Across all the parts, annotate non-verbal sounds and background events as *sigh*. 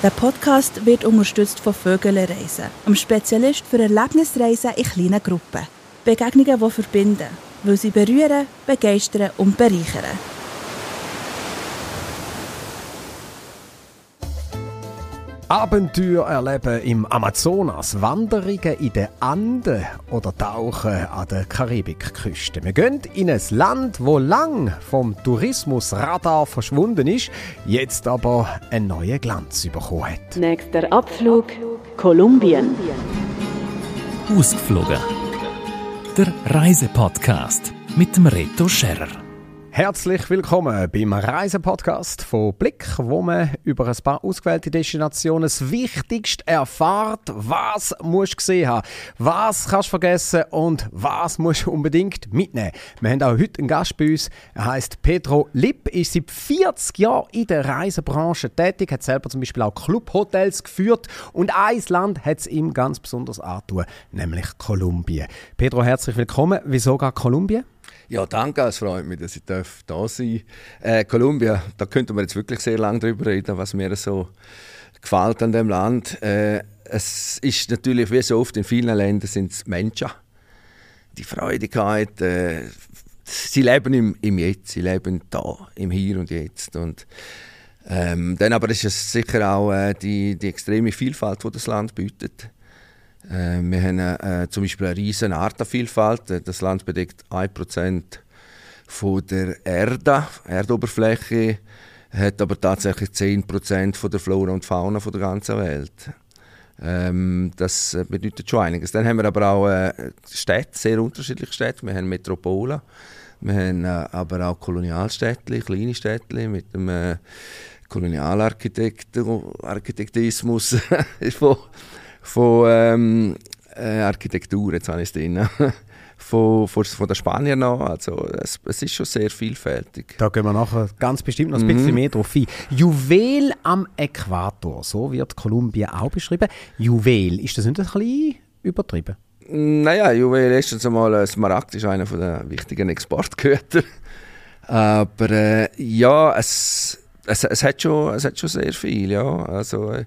Der Podcast wird unterstützt von Vögelreisen, einem Spezialist für Erlebnisreisen in kleinen Gruppen. Begegnungen, die verbinden, weil sie berühren, begeistern und bereichern. Abenteuer erleben im Amazonas, Wanderungen in den Anden oder Tauchen an der Karibikküste. Wir gehen in ein Land, wo lang vom Tourismusradar verschwunden ist, jetzt aber einen neuen Glanz bekommen hat. Nächster Abflug Kolumbien. Ausgeflogen. Der Reisepodcast mit dem Reto Scherrer. Herzlich willkommen beim Reisepodcast von Blick, wo man über ein paar ausgewählte Destinationen das Wichtigste erfahrt. Was musst du gesehen haben, was kannst du vergessen und was musst du unbedingt mitnehmen. Wir haben auch heute einen Gast bei uns. Er heißt Pedro Lipp, ist seit 40 Jahren in der Reisebranche tätig, hat selber zum Beispiel auch Clubhotels geführt und ein Land hat es ihm ganz besonders angetan, nämlich Kolumbien. Pedro, herzlich willkommen. Wieso gar Kolumbien? Ja, danke, es freut mich, dass ich da sein darf. Äh, Kolumbien, da könnte man jetzt wirklich sehr lange drüber reden, was mir so gefällt an dem Land. Äh, es ist natürlich, wie so oft in vielen Ländern, sind es Menschen. Die Freudigkeit, äh, sie leben im, im Jetzt, sie leben da, im Hier und Jetzt. Und, ähm, dann aber ist es sicher auch äh, die, die extreme Vielfalt, die das Land bietet. Äh, wir haben äh, zum Beispiel eine riesige Artenvielfalt. Äh, das Land bedeckt 1% von der Erde, Erdoberfläche, hat aber tatsächlich 10% von der Flora und Fauna von der ganzen Welt. Ähm, das äh, bedeutet schon einiges. Dann haben wir aber auch äh, Städte, sehr unterschiedliche Städte. Wir haben Metropolen, wir haben äh, aber auch Kolonialstädte, kleine Städte mit dem äh, Kolonialarchitektismus *laughs* von ähm, äh, Architektur, jetzt habe ich es drin, *laughs* von, von, von den Spaniern noch. Also es, es, ist schon sehr vielfältig. Da gehen wir nachher ganz bestimmt noch ein bisschen mhm. mehr drauf ein. Juwel am Äquator, so wird Kolumbien auch beschrieben. Juwel, ist das nicht ein bisschen übertrieben? Naja, Juwel erstens einmal, Smaragd ist einer der wichtigen Exportgüter. *laughs* Aber äh, ja, es, es, es, hat schon, es hat schon sehr viel, ja. Also, äh,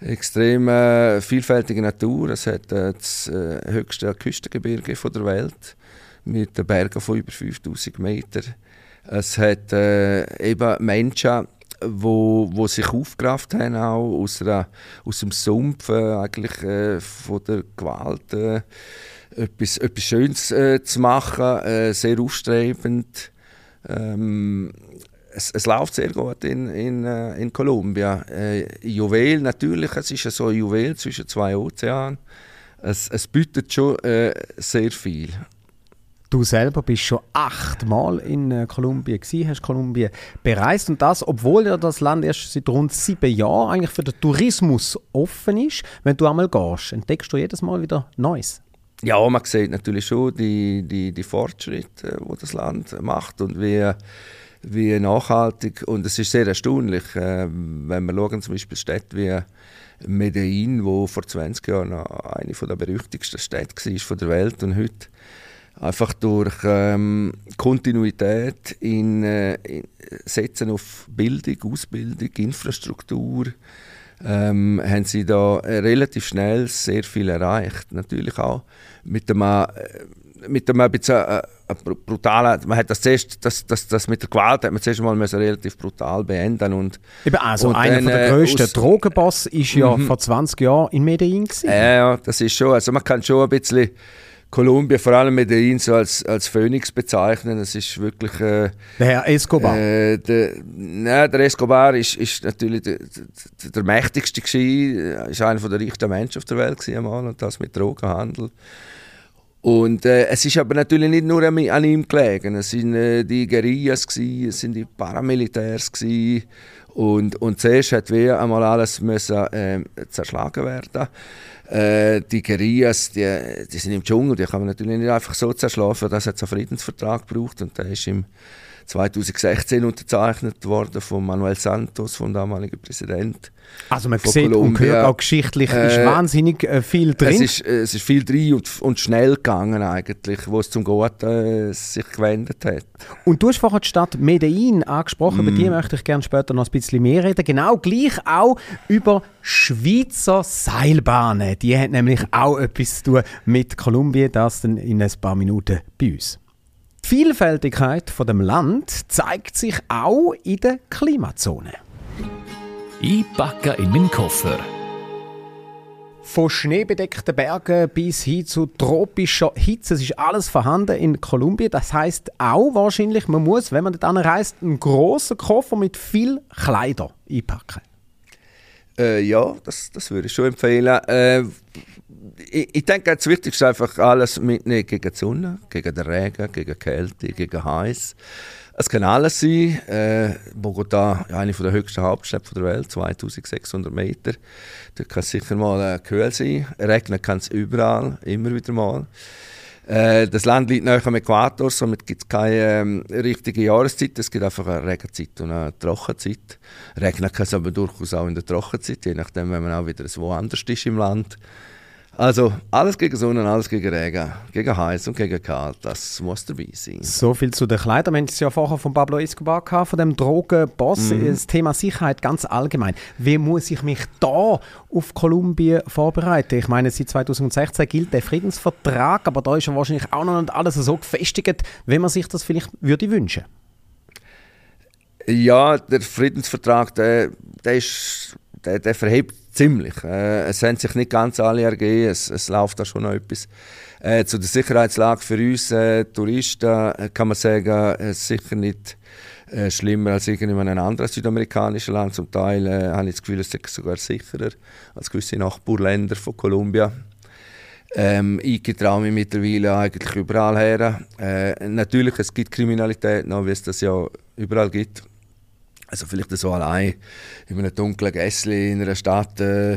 extrem äh, vielfältige Natur. Es hat äh, das äh, höchste Küstengebirge von der Welt mit den Bergen von über 5000 Metern. Es hat äh, eben Menschen, wo, wo sich aufgerafft haben auch aus, einer, aus dem Sumpf äh, eigentlich äh, von der Gewalt etwas, etwas Schönes zu machen, sehr aufstrebend. Ähm, es, es, läuft sehr gut in, in, äh, in Kolumbien. Äh, Juwel natürlich, es ist so ein Juwel zwischen zwei Ozeanen. Es, es bietet schon äh, sehr viel. Du selber bist schon achtmal in äh, Kolumbien gewesen, hast Kolumbien bereist und das, obwohl ja das Land erst seit rund sieben Jahren eigentlich für den Tourismus offen ist. Wenn du einmal gehst, entdeckst du jedes Mal wieder Neues. Ja, man sieht natürlich schon die, die, die Fortschritte, die das Land macht und wie wie nachhaltig. Und es ist sehr erstaunlich, äh, wenn wir schauen, zum Beispiel Städte wie Medellin, wo vor 20 Jahren eine der berüchtigsten Städte war der Welt und heute einfach durch ähm, Kontinuität in, äh, in, Setzen auf Bildung, Ausbildung, Infrastruktur, ähm, haben sie da relativ schnell sehr viel erreicht. Natürlich auch mit dem, äh, mit dem ein bisschen äh, brutaler, man hat das zuerst, das, das, das mit der Gewalt hat man zuerst mal relativ brutal beenden und Eben also und einer dann, der äh, grössten Drogenboss ist ja mhm. vor 20 Jahren in Medellin gewesen. Ja, das ist schon, also man kann schon ein bisschen Kolumbien, vor allem Medellin, so als, als Phönix bezeichnen. Das ist wirklich... Äh, der Herr Escobar? Äh, der, nein, der Escobar ist, ist natürlich der, der, der mächtigste gewesen, ist einer der reichsten Menschen auf der Welt gewesen, einmal, und das mit Drogenhandel. Und äh, es ist aber natürlich nicht nur an, ihm gelegen. Es sind äh, die Guerillas, gewesen, es sind die Paramilitärs. Gewesen. Und, und zuerst hat wir einmal alles müssen, äh, zerschlagen werden. Äh, die Guerillas, die, die sind im Dschungel, die kann man natürlich nicht einfach so zerschlagen. Das hat einen Friedensvertrag gebraucht und der ist im 2016 unterzeichnet worden von Manuel Santos, vom damaligen Präsident. Also man sieht und Kolumbien. hört auch geschichtlich, ist Äh, wahnsinnig äh, viel Es drin. ist, äh, es ist viel drin und, und schnell gegangen eigentlich, wo es zum Guten äh, sich gewendet hat. Und du hast vorhin die Stadt Medellin angesprochen, über Mm. die möchte ich gerne später noch ein bisschen mehr reden. Genau gleich auch über Schweizer Seilbahnen. Die haben nämlich auch etwas zu tun mit Kolumbien, das dann in ein paar Minuten bei uns. Die Vielfältigkeit von dem Land zeigt sich auch in der Klimazone. Einpacken in meinen Koffer. Von schneebedeckten Bergen bis hin zu tropischer Hitze. Es ist alles vorhanden in Kolumbien. Das heißt auch wahrscheinlich, man muss, wenn man dort anreist, einen grossen Koffer mit viel Kleider einpacken. Äh, ja, das, das würde ich schon empfehlen. Äh, ich, ich denke, das Wichtigste ist einfach alles mitnehmen gegen die Sonne, gegen den Regen, gegen Kälte, gegen Heiß. Es kann alles sein. Äh, Bogota, eine der höchsten Hauptstädte der Welt, 2600 Meter. Dort kann es sicher mal äh, kühl sein. Regnen kann es überall, immer wieder mal. Äh, das Land liegt nahe am Äquator, somit gibt es keine ähm, richtige Jahreszeit. Es gibt einfach eine Regenzeit und eine Trockenzeit. Regnen kann es aber durchaus auch in der Trockenzeit, je nachdem, wenn man auch wieder woanders ist im Land. Also alles gegen Sonne, alles gegen Regen, gegen heiß und gegen kalt, das muss dabei sein. So viel zu den Kleidern. Wir haben es ja vorher von Pablo Escobar gehabt, von dem Drogenboss. Das Thema Sicherheit ganz allgemein. Wie muss ich mich da auf Kolumbien vorbereiten? Ich meine, seit 2016 gilt der Friedensvertrag, aber da ist ja wahrscheinlich auch noch nicht alles so gefestigt, wie man sich das vielleicht würde wünschen. Ja, der Friedensvertrag, der, der, ist, der, der verhebt ziemlich. Äh, es haben sich nicht ganz alle ergeben, es, es läuft da schon noch etwas. Äh, zu der Sicherheitslage für uns äh, Touristen äh, kann man sagen, äh, sicher nicht äh, schlimmer als in einem anderen südamerikanischen Land. Zum Teil habe ich das Gefühl, es ist sogar sicherer als gewisse Nachbarländer von Kolumbien. Ähm, ich traue mich mittlerweile eigentlich überall her. Natürlich, es gibt Kriminalität noch, wie es das ja überall gibt. Also vielleicht so allein in einem dunklen Gässli in einer Stadt, äh,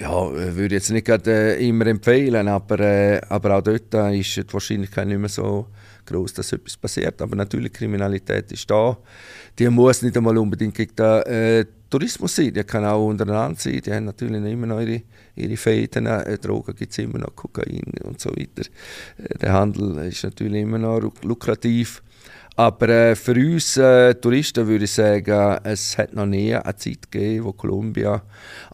ja, würde ich jetzt nicht gerade, äh, immer empfehlen, aber, äh, aber auch dort äh, ist die Wahrscheinlichkeit nicht mehr so groß, dass etwas passiert. Aber natürlich, Kriminalität ist da. Die muss nicht einmal unbedingt gegen den äh, Tourismus sein, die kann auch untereinander sein. Die haben natürlich immer noch ihre, ihre Fäden. Äh, Drogen gibt es immer noch, Kokain und so weiter. Äh, der Handel ist natürlich immer noch luk- lukrativ. Aber äh, für uns äh, Touristen würde ich sagen, es hat noch nie eine Zeit gegeben, wo Kolumbien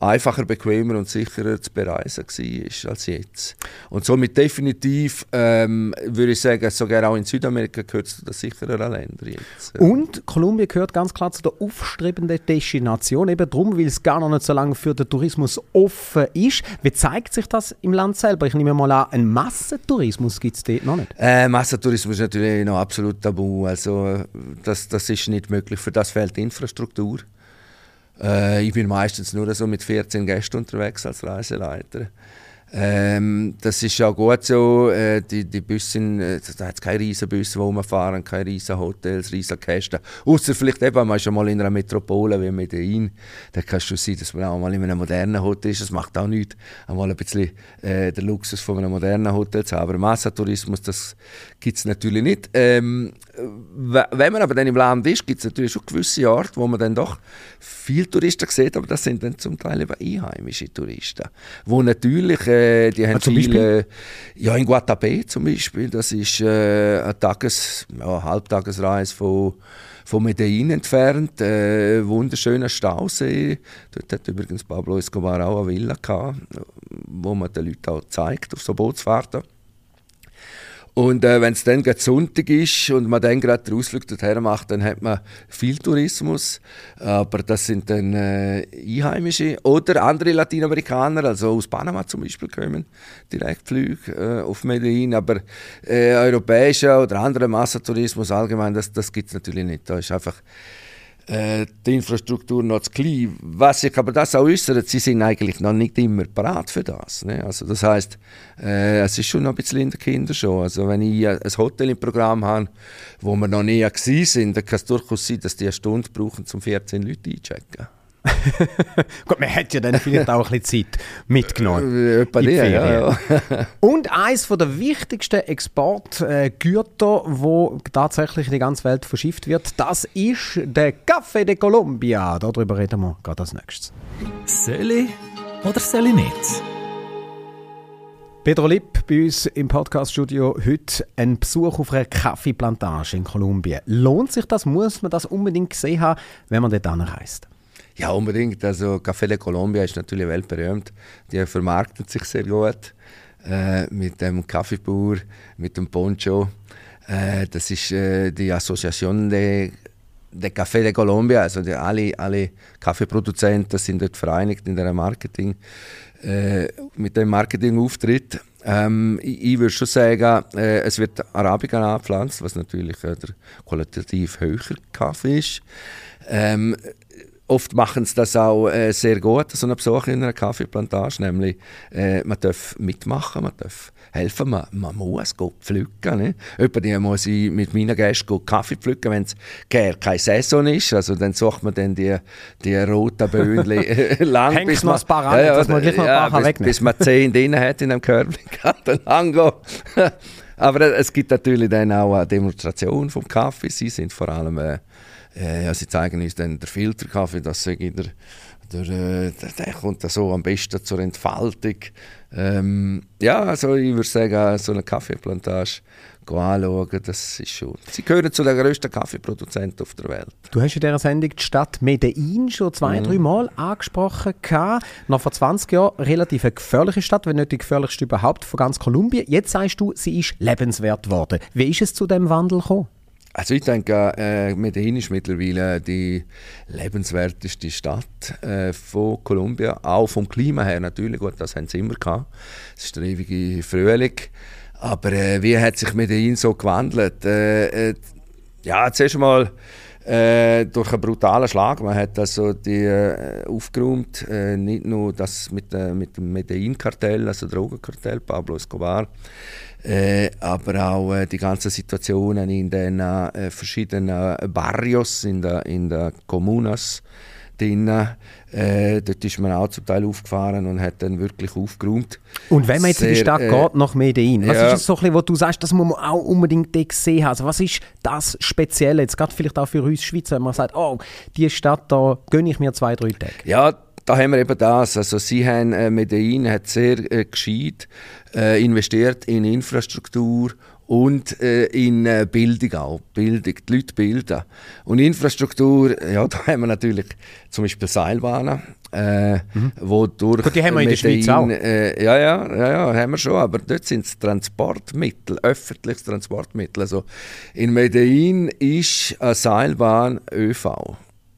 einfacher, bequemer und sicherer zu bereisen war als jetzt. Und somit definitiv ähm, würde ich sagen, sogar auch in Südamerika gehört es zu den sichereren Ländern jetzt. Und Kolumbien gehört ganz klar zu der aufstrebenden Destination, eben darum, weil es gar noch nicht so lange für den Tourismus offen ist. Wie zeigt sich das im Land selber? Ich nehme mal an, einen Massentourismus gibt es dort noch nicht. Äh, Massentourismus ist natürlich noch absolut tabu. Also, das, das ist nicht möglich. Für das fehlt die Infrastruktur. Äh, ich bin meistens nur so mit 14 Gästen unterwegs als Reiseleiter. Ähm, das ist ja gut so. Äh, die, die Busse sind, äh, da hat es keine riesen Busse, wo man fahren, keine riesen Hotels, riesen Kästen. Außer vielleicht eben, man ist schon mal in einer Metropole wie Medellin. Da kann es schon sein, dass man auch mal in einem modernen Hotel ist. Das macht auch nichts, einmal ein bisschen äh, den Luxus von einem modernen Hotel zu haben. Aber Massentourismus, das gibt es natürlich nicht. Ähm, wenn man aber dann im Land ist, gibt es natürlich schon gewisse Orte, wo man dann doch viele Touristen sieht, aber das sind dann zum Teil eben einheimische Touristen, wo natürlich, äh, die haben Ah, zum viele, ja in Guatapé zum Beispiel, das ist äh, eine Tages-, ja, Halbtagesreise von von Medellin entfernt, äh, wunderschöner Stausee. Dort hat übrigens Pablo Escobar auch eine Villa gehabt, wo man den Leuten auch zeigt auf so Bootsfahrten. Und äh, wenn es dann gerade Sonntag ist und man dann gerade den Ausflug dorthin macht, dann hat man viel Tourismus. Aber das sind dann äh, Einheimische oder andere Lateinamerikaner, also aus Panama zum Beispiel kommen Direktflüge äh, auf Medellin. Aber äh, europäischer oder anderer Massentourismus allgemein, das, das gibt es natürlich nicht. Da ist einfach äh, die Infrastruktur noch zu klein. Was sich aber das auch äußert, sie sind eigentlich noch nicht immer parat für das. Ne? Also das heißt, äh, es ist schon noch ein bisschen in den Kindern schon. Also wenn ich ein Hotel im Programm habe, wo wir noch nie gewesen sind, dann kann es durchaus sein, dass die eine Stunde brauchen, um 14 Leute einzuchecken. *laughs* Gut, man hat ja dann vielleicht auch ein bisschen Zeit mitgenommen. Äh, etwa in die die, ja, ja. *laughs* Und eines der wichtigsten Exportgüter, wo tatsächlich in die ganze Welt verschifft wird, das ist der Café de Colombia. Darüber reden wir gerade als nächstes. Soll ich oder soll ich nicht? Pedro Lipp bei uns im Podcaststudio heute ein Besuch auf einer Kaffeeplantage in Kolumbien. Lohnt sich das? Muss man das unbedingt gesehen haben, wenn man dort anreist? Ja, unbedingt. Also Café de Colombia ist natürlich weltberühmt. Die vermarktet sich sehr gut äh, mit dem Kaffeebauer, mit dem Poncho. Äh, das ist äh, die Associación de, de Café de Colombia. Also die, alle, alle Kaffeeproduzenten sind dort vereinigt in der Marketing, äh, mit dem Marketingauftritt. Ähm, ich, ich würde schon sagen, äh, es wird Arabica angepflanzt, was natürlich äh, der qualitativ höhere Kaffee ist. Ähm, Oft machen sie das auch äh, sehr gut, so eine Besuch in einer Kaffeeplantage. Nämlich, äh, man darf mitmachen, man darf helfen, man, man muss go pflücken. Ne? Jemand muss ich mit meinen Gästen go Kaffee pflücken, wenn es keine Saison ist. Also dann sucht man dann die, die roten Böhnchen *laughs* lang, Hängt bis noch man, ein paar an, dass man gleich noch ein paar bis, bis man zehn drin hat in einem Körbchen, kann dann angehen. Aber es gibt natürlich dann auch eine Demonstration vom Kaffee. Sie sind vor allem äh, ja, sie zeigen uns dann den Filterkaffee, das ich, der, der, äh, der, kommt dann so am besten zur Entfaltung. Ähm, ja, also ich würde sagen, so eine Kaffeeplantage anschauen, das ist schon... Sie gehören zu den grössten Kaffeeproduzenten auf der Welt. Du hast in dieser Sendung die Stadt Medellin schon zwei, drei Mal angesprochen. Gehabt. Noch vor 20 Jahren relativ eine gefährliche Stadt, wenn nicht die gefährlichste überhaupt von ganz Kolumbien. Jetzt sagst du, sie ist lebenswert geworden. Wie ist es zu dem Wandel gekommen? Also ich denke, äh, Medellin ist mittlerweile die lebenswerteste Stadt äh, von Kolumbien, auch vom Klima her natürlich, gut, das haben sie immer gehabt. Es ist der ewige Frühling. Aber äh, wie hat sich Medellin so gewandelt? Äh, äh, ja, zuerst mal äh, durch einen brutalen Schlag. Man hat also die äh, aufgeräumt, äh, nicht nur das mit, äh, mit dem Medellin-Kartell, also Drogenkartell, Pablo Escobar, äh, aber auch die ganzen Situationen in den verschiedenen Barrios, in den in der Comunas. Drin. Äh, dort ist man auch zum Teil aufgefahren und hat dann wirklich aufgeräumt. Und wenn man jetzt in die Sehr, Stadt äh, geht, nach Medellin, was ja. ist es so ein bisschen, wo du sagst, das muss man auch unbedingt dort gesehen haben? Also was ist das Spezielle, jetzt gerade vielleicht auch für uns Schweizer, wenn man sagt, oh, die Stadt, da gönne ich mir zwei, drei Tage. Ja, da haben wir eben das. Also sie haben, äh, Medellin hat sehr äh, gescheit äh, investiert in Infrastruktur und äh, in äh, Bildung auch. Bildung, die Leute bilden. Und Infrastruktur, ja, *laughs* da haben wir natürlich zum Beispiel Seilbahnen. Äh, wo durch Mhm. Gut, die haben wir in der Schweiz auch. Äh, ja, ja, ja, ja, haben wir schon, aber dort sind es Transportmittel, öffentliches Transportmittel. Also in Medellin ist eine Seilbahn ÖV.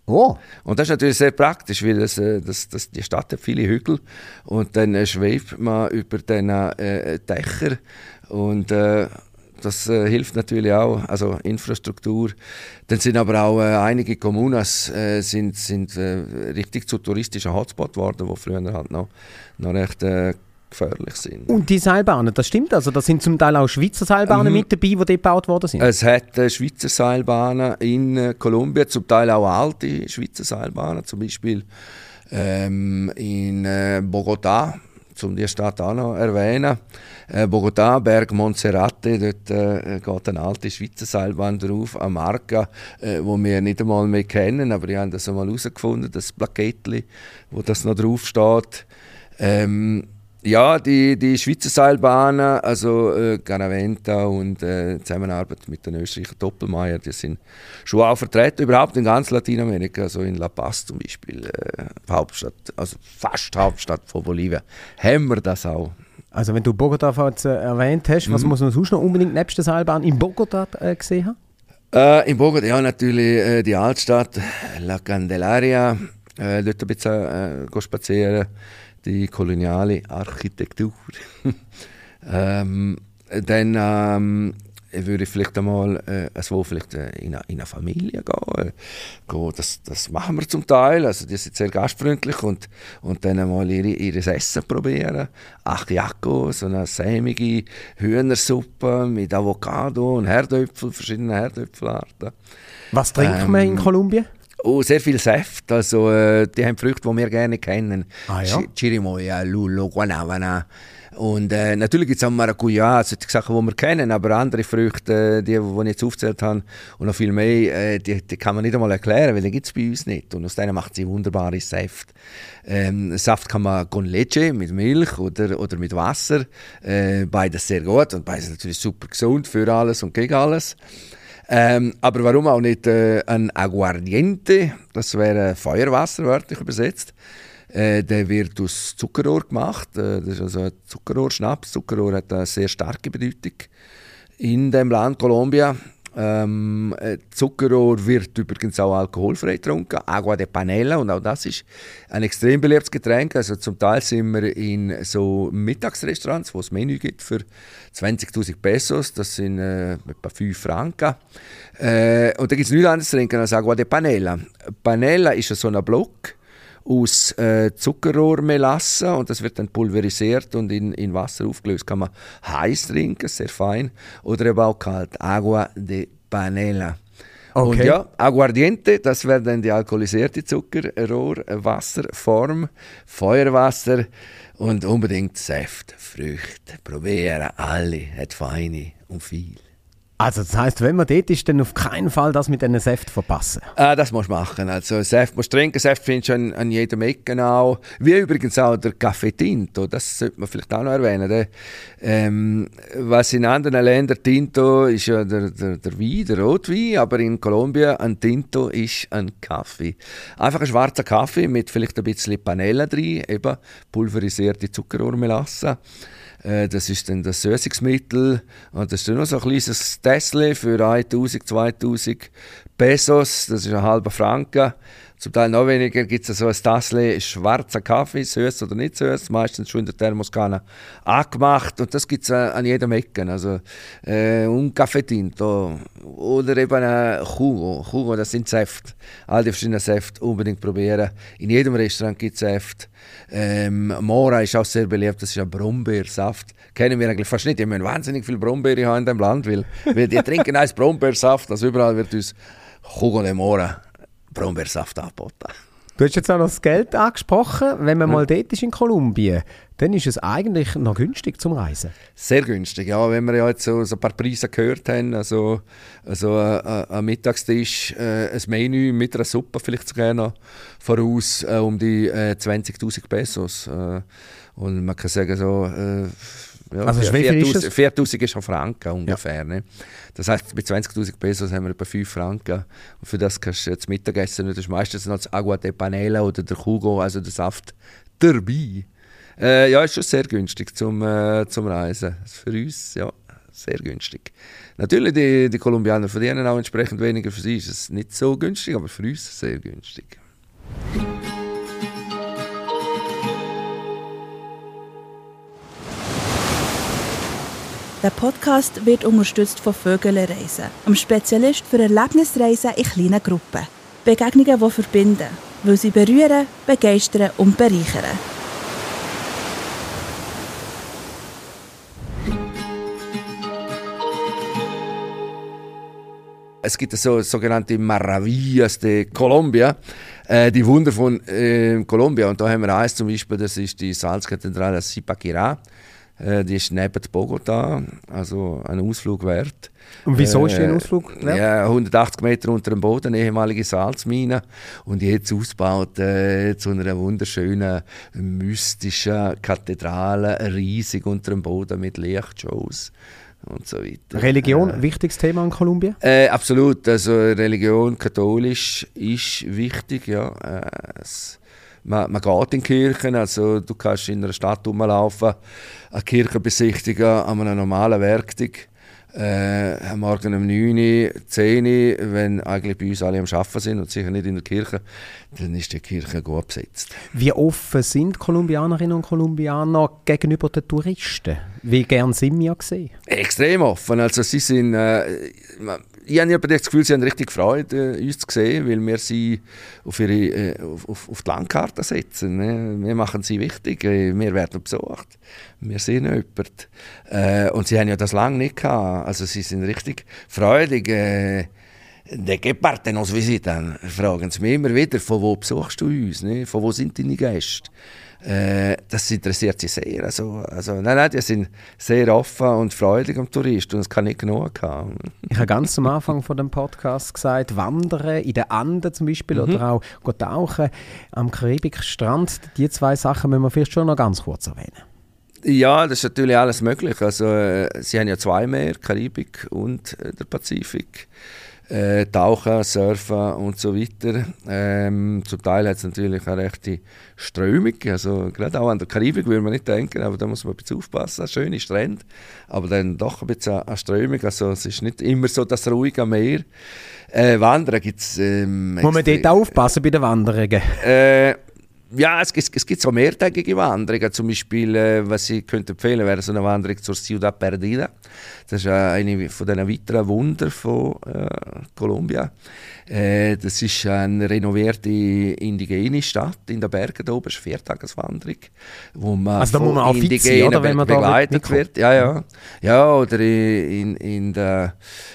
Oh, Und das ist natürlich sehr praktisch, weil das, äh, das, das, die Stadt hat viele Hügel und dann äh, schwebt man über diesen äh, Dächer und äh, das äh, hilft natürlich auch, also Infrastruktur. Dann sind aber auch äh, einige Kommunas äh, sind, sind äh, richtig zu touristischen Hotspot geworden, die früher halt noch, noch recht äh, gefährlich sind. und die Seilbahnen, das stimmt also, da sind zum Teil auch Schweizer Seilbahnen Mhm. mit dabei, die dort gebaut worden sind. Es hat äh, Schweizer Seilbahnen in Kolumbien, zum Teil auch alte Schweizer Seilbahnen, zum Beispiel ähm, in äh, Bogotá, um die Stadt auch noch erwähnen. Äh, Bogotá, Berg Monserrate, dort äh, geht eine alte Schweizer Seilbahn drauf, eine Marke, äh, wo wir nicht einmal mehr kennen, aber ich habe das einmal herausgefunden, das Plakettli, wo das noch drauf steht. Ähm, ja, die, die Schweizer Seilbahnen, also äh, Garaventa und äh, Zusammenarbeit mit den Österreicher Doppelmeier, die sind schon auch vertreten, überhaupt in ganz Lateinamerika, also in La Paz zum Beispiel, äh, Hauptstadt, also fast Hauptstadt von Bolivien, haben wir das auch. Also wenn du Bogota äh, erwähnt hast, Mhm. was muss man sonst noch unbedingt nebst der Seilbahn in Bogota äh, gesehen haben? Äh, in Bogotá, ja, natürlich äh, die Altstadt, La Candelaria, äh, dort ein bisschen spazieren, die koloniale Architektur. *laughs* ähm, dann ähm, würde ich vielleicht einmal äh, also vielleicht äh, in, eine, in eine Familie gehen. Äh, gehen das, das machen wir zum Teil, also die sind sehr gastfreundlich und, und dann einmal ihre, ihres Essen probieren. Achiaco, so eine sämige Hühnersuppe mit Avocado und Herdöpfel, verschiedene Herdöpfelarten. Was trinkt Ähm, man in Kolumbien? Oh, sehr viel Saft. Also, äh, die haben Früchte, die wir gerne kennen. Ah, ja? Chi- Chirimoya, Lulo, Guanabana. Und äh, natürlich gibt es auch Maracuja, also die Sachen, die wir kennen, aber andere Früchte, äh, die, die ich jetzt aufgezählt habe, und noch viel mehr, äh, die, die kann man nicht einmal erklären, weil die gibt es bei uns nicht. Und aus denen macht sie wunderbare Saft. Ähm, Saft kann man con leche, mit Milch oder, oder mit Wasser. Äh, beides sehr gut und beides natürlich super gesund für alles und gegen alles. Ähm, aber warum auch nicht äh, ein Aguardiente? Das wäre Feuerwasser, wörtlich übersetzt. Äh, der wird aus Zuckerrohr gemacht. Äh, das ist also ein Zuckerrohrschnaps. Zuckerrohr hat eine sehr starke Bedeutung in dem Land Kolumbien. Ähm, äh, Zuckerrohr wird übrigens auch alkoholfrei getrunken, Agua de Panela und auch das ist ein extrem beliebtes Getränk. Also zum Teil sind wir in so Mittagsrestaurants, wo es Menü gibt für 20.000 Pesos, das sind äh, etwa 5 Franken. Äh, und da gibt es nichts anderes zu trinken als Agua de Panela. Panela ist so ein Block aus äh, Zuckerrohrmelasse und das wird dann pulverisiert und in, in Wasser aufgelöst. Kann man heiß trinken, sehr fein, oder eben auch kalt. Agua de Panela. Und Okay. ja, Aguardiente, das wäre dann die alkoholisierte Zuckerrohrwasserform, Feuerwasser und unbedingt Säfte, Früchte. Probieren alle, hat feine und viel. Also das heisst, wenn man dort ist, dann auf keinen Fall das mit diesen Säften verpassen. Ah, das musst du machen. Also Saft musst du trinken, Saft findest du an, an jedem Ecke auch. Wie übrigens auch der Café Tinto, das sollte man vielleicht auch noch erwähnen. Der, ähm, was in anderen Ländern Tinto ist ja der, der, der Wein, der Rotwein, aber in Kolumbien ein Tinto ist ein Kaffee. Einfach ein schwarzer Kaffee mit vielleicht ein bisschen Panela drin, eben pulverisierte Zuckerrohrmelasse. Äh, Das ist dann das Süßungsmittel. Und das ist dann noch so ein kleines Tässchen für 1000, 2000 Pesos. Das ist ein halber Franken. Zum Teil noch weniger gibt es so ein Tässchen schwarzer Kaffee, süß oder nicht süß, meistens schon in der Thermoskanne angemacht. Und das gibt es an jedem Ecken. Also äh, un Café Tinto oder eben ein Jugo. Jugo, das sind Säfte. All die verschiedenen Säfte unbedingt probieren. In jedem Restaurant gibt es Säfte. Ähm, Mora ist auch sehr beliebt, das ist ein Brombeersaft. Kennen wir eigentlich fast nicht. Die müssen wahnsinnig viel Brombeere haben in diesem Land, weil, weil die *laughs* trinken als Brombeersaft. Also überall wird uns Jugo de Mora, Brombeersaft angeboten. Du hast jetzt auch noch das Geld angesprochen. Wenn man mal dort ist in Kolumbien, dann ist es eigentlich noch günstig zum Reisen. Sehr günstig, ja. Wenn wir ja jetzt so, so ein paar Preise gehört haben, also, also äh, äh, ein Mittagstisch, äh, ein Menü mit einer Suppe vielleicht sogar noch voraus äh, um die äh, 20'000 Pesos. Äh, und man kann sagen so, äh, ja, Also wie viel ist 4'000 das? 4'000 ist schon Franken ungefähr. Ne? Das heißt, mit 20'000 Pesos haben wir etwa 5 Franken. Und für das kannst du jetzt Mittagessen, das ist meistens noch das Agua de Panela oder der Jugo, also der Saft, dabei. Äh, ja, ist schon sehr günstig zum, äh, zum Reisen. Für uns, ja, sehr günstig. Natürlich, die, die Kolumbianer verdienen auch entsprechend weniger. Für sie ist es nicht so günstig, aber für uns sehr günstig. Der Podcast wird unterstützt von Vögele Reisen, einem Spezialist für Erlebnisreisen in kleinen Gruppen. Begegnungen, die verbinden, weil sie berühren, begeistern und bereichern. Es gibt so sogenannte Maravillas de Colombia, äh, die Wunder von äh, Kolumbien. Und da haben wir eins zum Beispiel, das ist die Salzkathedrale Zipaquirá. Äh, die ist neben Bogota, also ein Ausflug wert. Und wieso ist die ein Äh, Ausflug wert? Ja, 180 Meter unter dem Boden, ehemalige Salzmine. Und jetzt ausgebaut äh, zu einer wunderschönen, mystischen Kathedrale, riesig unter dem Boden mit Lichtshows und so weiter. Religion, wichtiges Thema in Kolumbien? Äh, absolut. Also Religion, katholisch ist wichtig. Ja. Äh, es, man, man geht in Kirchen, also du kannst in einer Stadt rumlaufen, eine Kirche besichtigen an einem normalen Werktag. Äh, am Morgen um 9 Uhr, 10 Uhr, wenn eigentlich bei uns alle am Arbeiten sind und sicher nicht in der Kirche, dann ist die Kirche gut besetzt. Wie offen sind Kolumbianerinnen und Kolumbianer gegenüber den Touristen? Wie gern sind wir gesehen? Extrem offen. Also sie sind, äh, ich habe das Gefühl, sie haben richtig Freude, äh, uns zu sehen, weil wir sie auf, ihre, äh, auf, auf, die Landkarte setzen. Ne? Wir machen sie wichtig, äh, wir werden besucht, wir sehen jemanden. Und sie haben ja das lange nicht gehabt. Also sie sind richtig freudig. De que parte nos visitan? Fragen sie mich immer wieder, von wo besuchst du uns? Ne? Von wo sind deine Gäste? Äh, das interessiert sie sehr. Also, also, nein, nein, die sind sehr offen und freudig am Tourist und es kann nicht genug haben. Ich habe ganz am Anfang von dem Podcast gesagt, Wandern in den Anden zum Beispiel Mhm. oder auch tauchen am Karibikstrand. Die zwei Sachen müssen wir vielleicht schon noch ganz kurz erwähnen. Ja, das ist natürlich alles möglich. Also, äh, sie haben ja zwei Meer, Karibik und äh, der Pazifik. Äh, Tauchen, Surfen und so weiter. Ähm, zum Teil hat es natürlich eine rechte Strömung. Also, gerade auch an der Karibik würde man nicht denken, aber da muss man ein bisschen aufpassen. Schöne Strände, aber dann doch ein bisschen eine Strömung. Also, es ist nicht immer so das ruhige Meer. Äh, Wandern gibt es. Ähm, Muss man dort auch aufpassen bei den Wanderungen? äh, ja, es, es, es gibt so mehrtägige Wanderungen. Zum Beispiel, äh, was ich könnte empfehlen, wäre so eine Wanderung zur Ciudad Perdida. Das ist eine von den weiteren Wunder von äh, Kolumbien. Äh, das ist eine renovierte indigene Stadt in den Bergen da oben. Ist eine Viertageswanderung, wo man Also da muss man auch fit sein, Indigenen oder, wenn man begleitet wird. Ja, ja. Ja, oder in, in, der,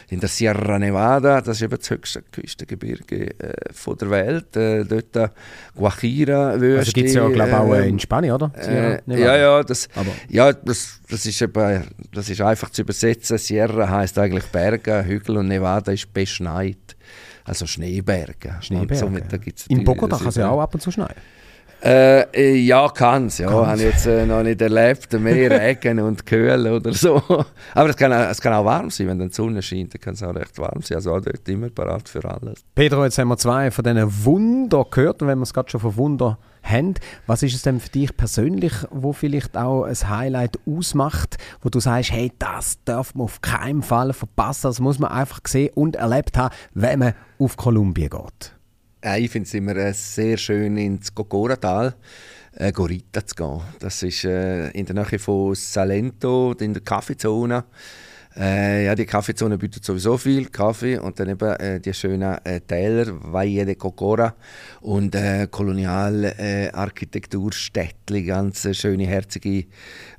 in der Sierra Nevada, das ist eben das höchste Küstengebirge äh, von der Welt. Äh, dort Guajira-Wüste. Also gibt es ja, glaube auch äh, ähm, in Spanien, oder? Äh, ja, ja, das, Aber- ja das, das, ist eben, das ist einfach zu übersetzen. Sierra heißt eigentlich Berge, Hügel und Nevada ist beschneit. Also Schneeberge. Schneeberge. somit, da gibt's In Bogota kann es ja auch ab und zu schneien. äh, äh, ja, kann es. Ja, Kann's. habe ich jetzt äh, noch nicht erlebt. Mehr *laughs* Regen und Kühl oder so. Aber es kann, auch, es kann auch warm sein, wenn dann die Sonne scheint. Dann kann es auch recht warm sein. Also auch dort immer parat für alles. Pedro, jetzt haben wir zwei von diesen Wunder gehört. Und wenn wir es gerade schon von Wunder haben, was ist es denn für dich persönlich, wo vielleicht auch ein Highlight ausmacht, wo du sagst, hey, das darf man auf keinen Fall verpassen. Das muss man einfach sehen und erlebt haben, wenn man auf Kolumbien geht. Ja, ich finde es immer äh, sehr schön, ins Gogora-Tal äh, Gorita zu gehen. Das ist äh, in der Nähe von Salento, in der Kaffeezone. Äh, ja, die Kaffeezone bietet sowieso viel Kaffee und dann eben äh, die schönen äh, Täler, Valle de Cocora und äh, koloniale äh, Architekturstädtli, ganz schöne, herzige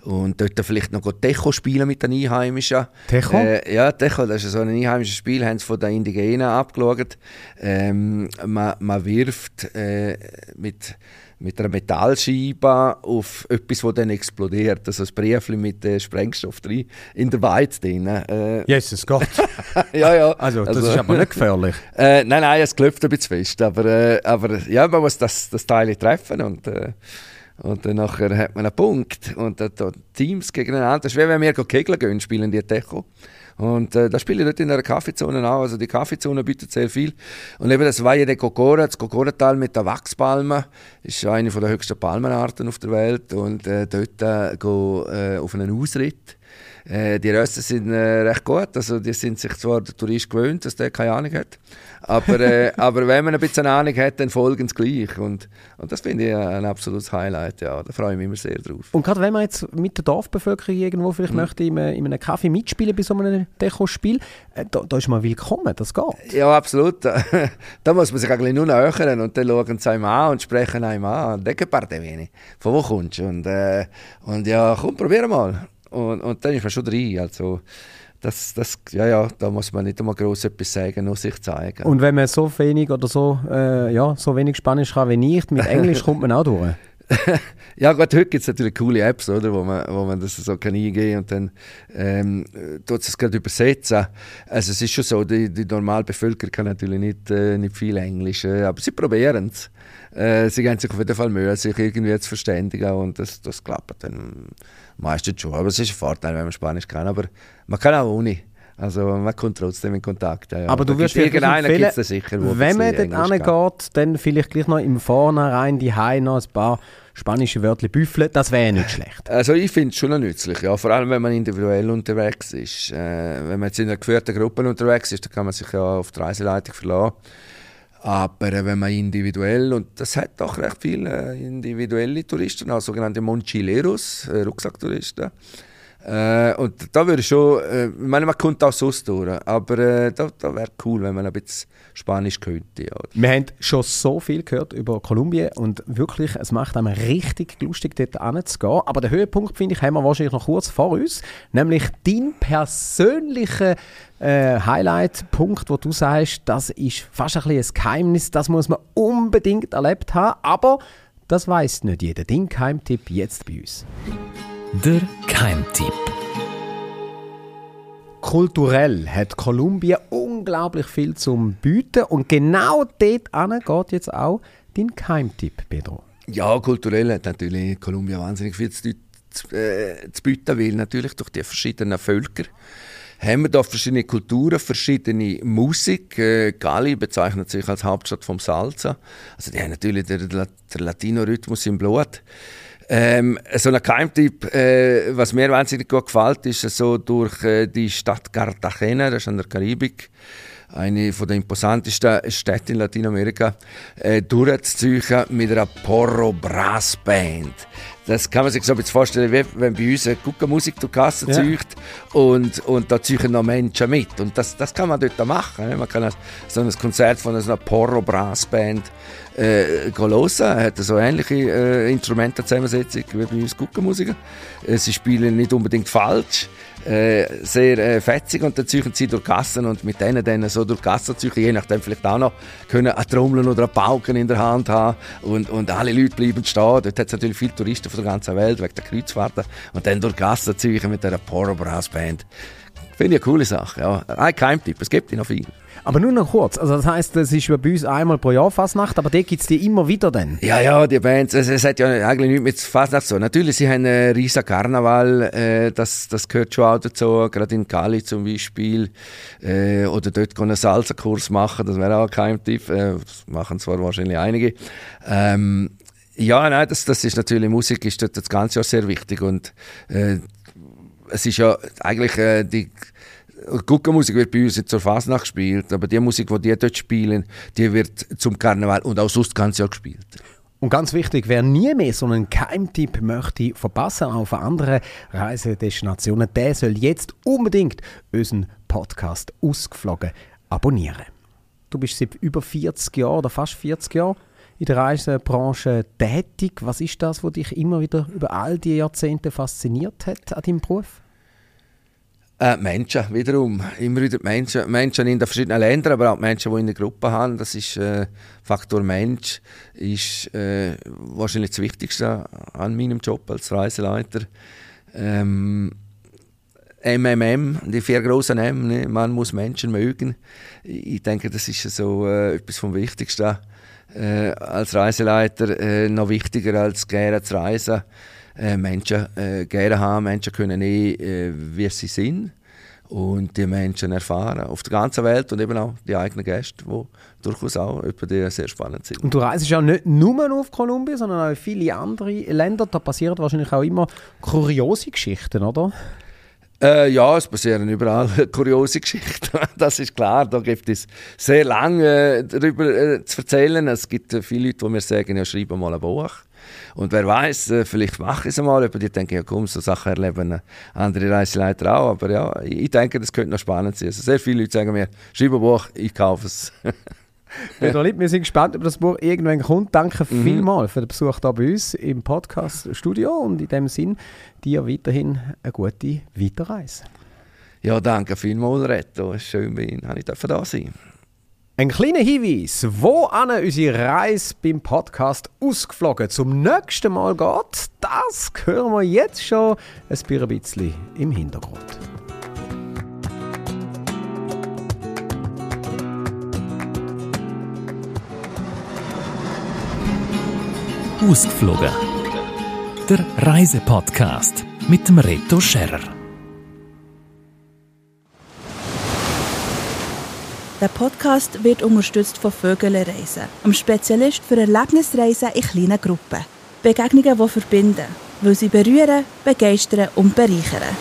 und dort vielleicht noch Techo spielen mit den Einheimischen. Techo? Äh, ja, Techo, das ist so ein einheimisches Spiel, haben sie von den Indigenen abgeschaut. Ähm, man, man wirft äh, mit, mit einer Metallscheibe auf etwas, das dann explodiert. Also ein Briefchen mit äh, Sprengstoff drin, in der Weiz drin. Äh, Jesus Gott. *laughs* ja, ja. Also, das ist aber nicht gefährlich. *laughs* Äh, nein, nein, es klopft ein bisschen fest. Aber, äh, aber ja, man muss das, das Teil treffen und, äh, und dann nachher hat man einen Punkt. Und äh, da Teams gegeneinander. Das ist wie wenn wir kegeln gehen, spielen die Techo. Und äh, da spiele ich dort in einer Kaffeezone auch. Also die Kaffeezone bietet sehr viel. Und eben das Valle de Cocora, das Cocora-Tal mit der Wachspalme, ist eine der höchsten Palmenarten auf der Welt. Und äh, dort äh, go, äh, auf einen Ausritt. Äh, die Rösten sind äh, recht gut, also die sind sich zwar der Tourist gewöhnt, dass der keine Ahnung hat, aber, äh, *laughs* aber wenn man ein bisschen Ahnung hat, dann folgen sie gleich und, und das finde ich ein absolutes Highlight, ja, da freue ich mich immer sehr drauf. Und gerade wenn man jetzt mit der Dorfbevölkerung irgendwo Mhm. vielleicht möchte in einem, in einem Café mitspielen bei so einem Deco-Spiel, äh, da, da ist man willkommen, das geht. Ja, absolut. *laughs* da muss man sich eigentlich nur nähern und dann schauen sie einem an und sprechen einem an. Denke parte wenig. Von wo kommst du? Und, äh, und ja, komm, probier mal. Und, und dann ist man schon drin. Also, das, das, ja, ja, da muss man nicht einmal gross etwas sagen, nur sich zeigen. Und wenn man so wenig oder so, äh, ja, so wenig Spanisch kann wie ich, mit Englisch kommt man auch durch. *laughs* Ja, gut, heute gibt es natürlich coole Apps, oder, wo, man, wo man das so kann eingeben und dann ähm, äh, tut es gerade übersetzen. Also es ist schon so, die, die normale Bevölkerung kann natürlich nicht, äh, nicht viel Englisch, äh, aber sie probieren es. Äh, sie geben sich auf jeden Fall Mühe, sich irgendwie zu verständigen und das, das klappt dann meistens schon. Aber es ist ein Vorteil, wenn man Spanisch kann, aber man kann auch ohne. Also man kommt trotzdem in Kontakt. Ja. Aber du gibt's irgendeinen empfehlen, gibt's da sicher, wenn man dort angeht, dann vielleicht gleich noch im Vornherein die noch ein paar spanische Wörter büffeln, das wäre nicht schlecht. Also ich finde es schon nützlich, ja. vor allem wenn man individuell unterwegs ist. Äh, wenn man jetzt in einer geführten Gruppe unterwegs ist, dann kann man sich ja auf die Reiseleitung verlassen. Aber wenn man individuell, und das hat doch recht viele individuelle Touristen, auch sogenannte Mochileros, äh, Rucksacktouristen, Äh, und da würde schon, äh, ich meine, man kommt auch sonst durch, aber äh, da, da wäre cool, wenn man ein bisschen Spanisch könnte. Ja. Wir haben schon so viel gehört über Kolumbien und wirklich, es macht einem richtig lustig, dort hinzugehen. Aber den Höhepunkt, finde ich, haben wir wahrscheinlich noch kurz vor uns, nämlich dein persönlicher äh, Highlight-Punkt, wo du sagst, das ist fast ein, ein Geheimnis, das muss man unbedingt erlebt haben, aber das weiß nicht jeder. Dein Geheimtipp jetzt bei uns. Der Keimtipp. Kulturell hat Kolumbien unglaublich viel zum Bieten und genau dort geht jetzt auch dein Keimtipp, Pedro. Ja, kulturell hat natürlich Kolumbien wahnsinnig viel zu, zu, äh, zu bieten, weil natürlich durch die verschiedenen Völker haben wir da verschiedene Kulturen, verschiedene Musik. Äh, Gali bezeichnet sich als Hauptstadt vom Salsa. Also die haben natürlich den, den Latino-Rhythmus im Blut. Ähm, so ein Geheimtipp, äh, was mir wahnsinnig gut gefällt, ist so durch äh, die Stadt Cartagena, das ist an der Karibik, eine von den imposantesten Städten in Lateinamerika, äh, durchzuziehen mit einer Porro Brass Band. Das kann man sich so ein bisschen vorstellen, wie wenn bei uns eine Guckenmusik durch die Kasse ja. zieht und, und da ziehen noch Menschen mit. Und das, das kann man dort machen. Ne? Man kann so ein Konzert von einer Porro Brass Band äh, hören. Er hat so ähnliche äh, Instrumentenzusammensetzung wie bei uns Guckenmusiker. Äh, sie spielen nicht unbedingt falsch äh, sehr äh, fetzig und dann ziehen sie durch Gassen und mit denen dann so durch Gassen ziehen, je nachdem vielleicht auch noch können eine Trommel oder einen Pauken in der Hand haben und, und alle Leute bleiben stehen. Dort hat es natürlich viele Touristen von der ganzen Welt wegen der Kreuzfahrten und dann durch Gassen ziehen mit dieser Poro Brass Band. Finde ich eine coole Sache. Ja. Ein Keimtipp, es gibt noch viel. Aber nur noch kurz, also das heisst, es ist bei uns einmal pro Jahr Fasnacht, aber die gibt es die immer wieder dann? Ja, ja, die Bands, es, es hat ja eigentlich nichts mit Fasnacht so. Natürlich, sie haben einen riesen Karneval, äh, das, das gehört schon auch dazu, gerade in Cali zum Beispiel. Äh, oder dort einen Salsa-Kurs machen, das wäre auch kein Tipp. Äh, das machen zwar wahrscheinlich einige. Ähm, ja, nein, das, das ist natürlich, Musik ist dort das ganze Jahr sehr wichtig und äh, es ist ja eigentlich äh, die Guckenmusik wird bei uns zur Fasnacht gespielt, aber die Musik, die die dort spielen, die wird zum Karneval und auch sonst ganz Jahr gespielt. Und ganz wichtig, wer nie mehr so einen Keimtipp möchte verpassen auf andere Reisedestinationen, der soll jetzt unbedingt unseren Podcast «Ausgeflogen» abonnieren. Du bist seit über 40 Jahren oder fast 40 Jahren in der Reisebranche tätig. Was ist das, was dich immer wieder über all die Jahrzehnte fasziniert hat an deinem Beruf? Äh, Menschen, wiederum. Immer wieder Menschen. Menschen in den verschiedenen Ländern, aber auch Menschen, die in der Gruppe haben. Das ist äh, Faktor Mensch, ist äh, wahrscheinlich das Wichtigste an meinem Job als Reiseleiter. Ähm, MMM, die vier großen M, ne? man muss Menschen mögen. Ich denke, das ist so äh, etwas vom Wichtigsten äh, als Reiseleiter. Äh, noch wichtiger als gerne zu reisen äh, Menschen äh, gerne haben. Menschen können eh, äh, wie sie sind und die Menschen erfahren auf der ganzen Welt und eben auch die eigenen Gäste, die durchaus auch die sehr spannend sind. Und du reist ja nicht nur auf Kolumbien, sondern auch in viele andere Länder. Da passieren wahrscheinlich auch immer kuriose Geschichten, oder? Äh, ja, es passieren überall *laughs* kuriose Geschichten. *laughs* Das ist klar. Da gibt es sehr lange äh, darüber äh, zu erzählen. Es gibt äh, viele Leute, die mir sagen, ja, schreibe mal ein Buch. Und wer weiß, äh, vielleicht mache ich es mal. Aber die denken, ja komm, so Sachen erleben andere Reiseleiter auch. Aber ja, ich denke, das könnte noch spannend sein. Also sehr viele Leute sagen mir, schreib ein Buch, ich kaufe es. *laughs* Pedro Lipp, wir sind gespannt, ob das Buch irgendwann kommt. Danke mhm. vielmals für den Besuch hier bei uns im Podcast-Studio und in dem Sinn dir weiterhin eine gute Weiterreise. Ja, danke vielmals, Reto. Schön, dass ich da sein ein kleiner Hinweis, wo an unsere Reise beim Podcast ausgeflogen zum nächsten Mal geht, das hören wir jetzt schon ein bisschen im Hintergrund. Ausgeflogen. Der Reisepodcast mit dem Reto Scherrer. Der Podcast wird unterstützt von Vögele Reisen, einem Spezialist für Erlebnisreisen in kleinen Gruppen. Begegnungen, die verbinden, weil sie berühren, begeistern und bereichern.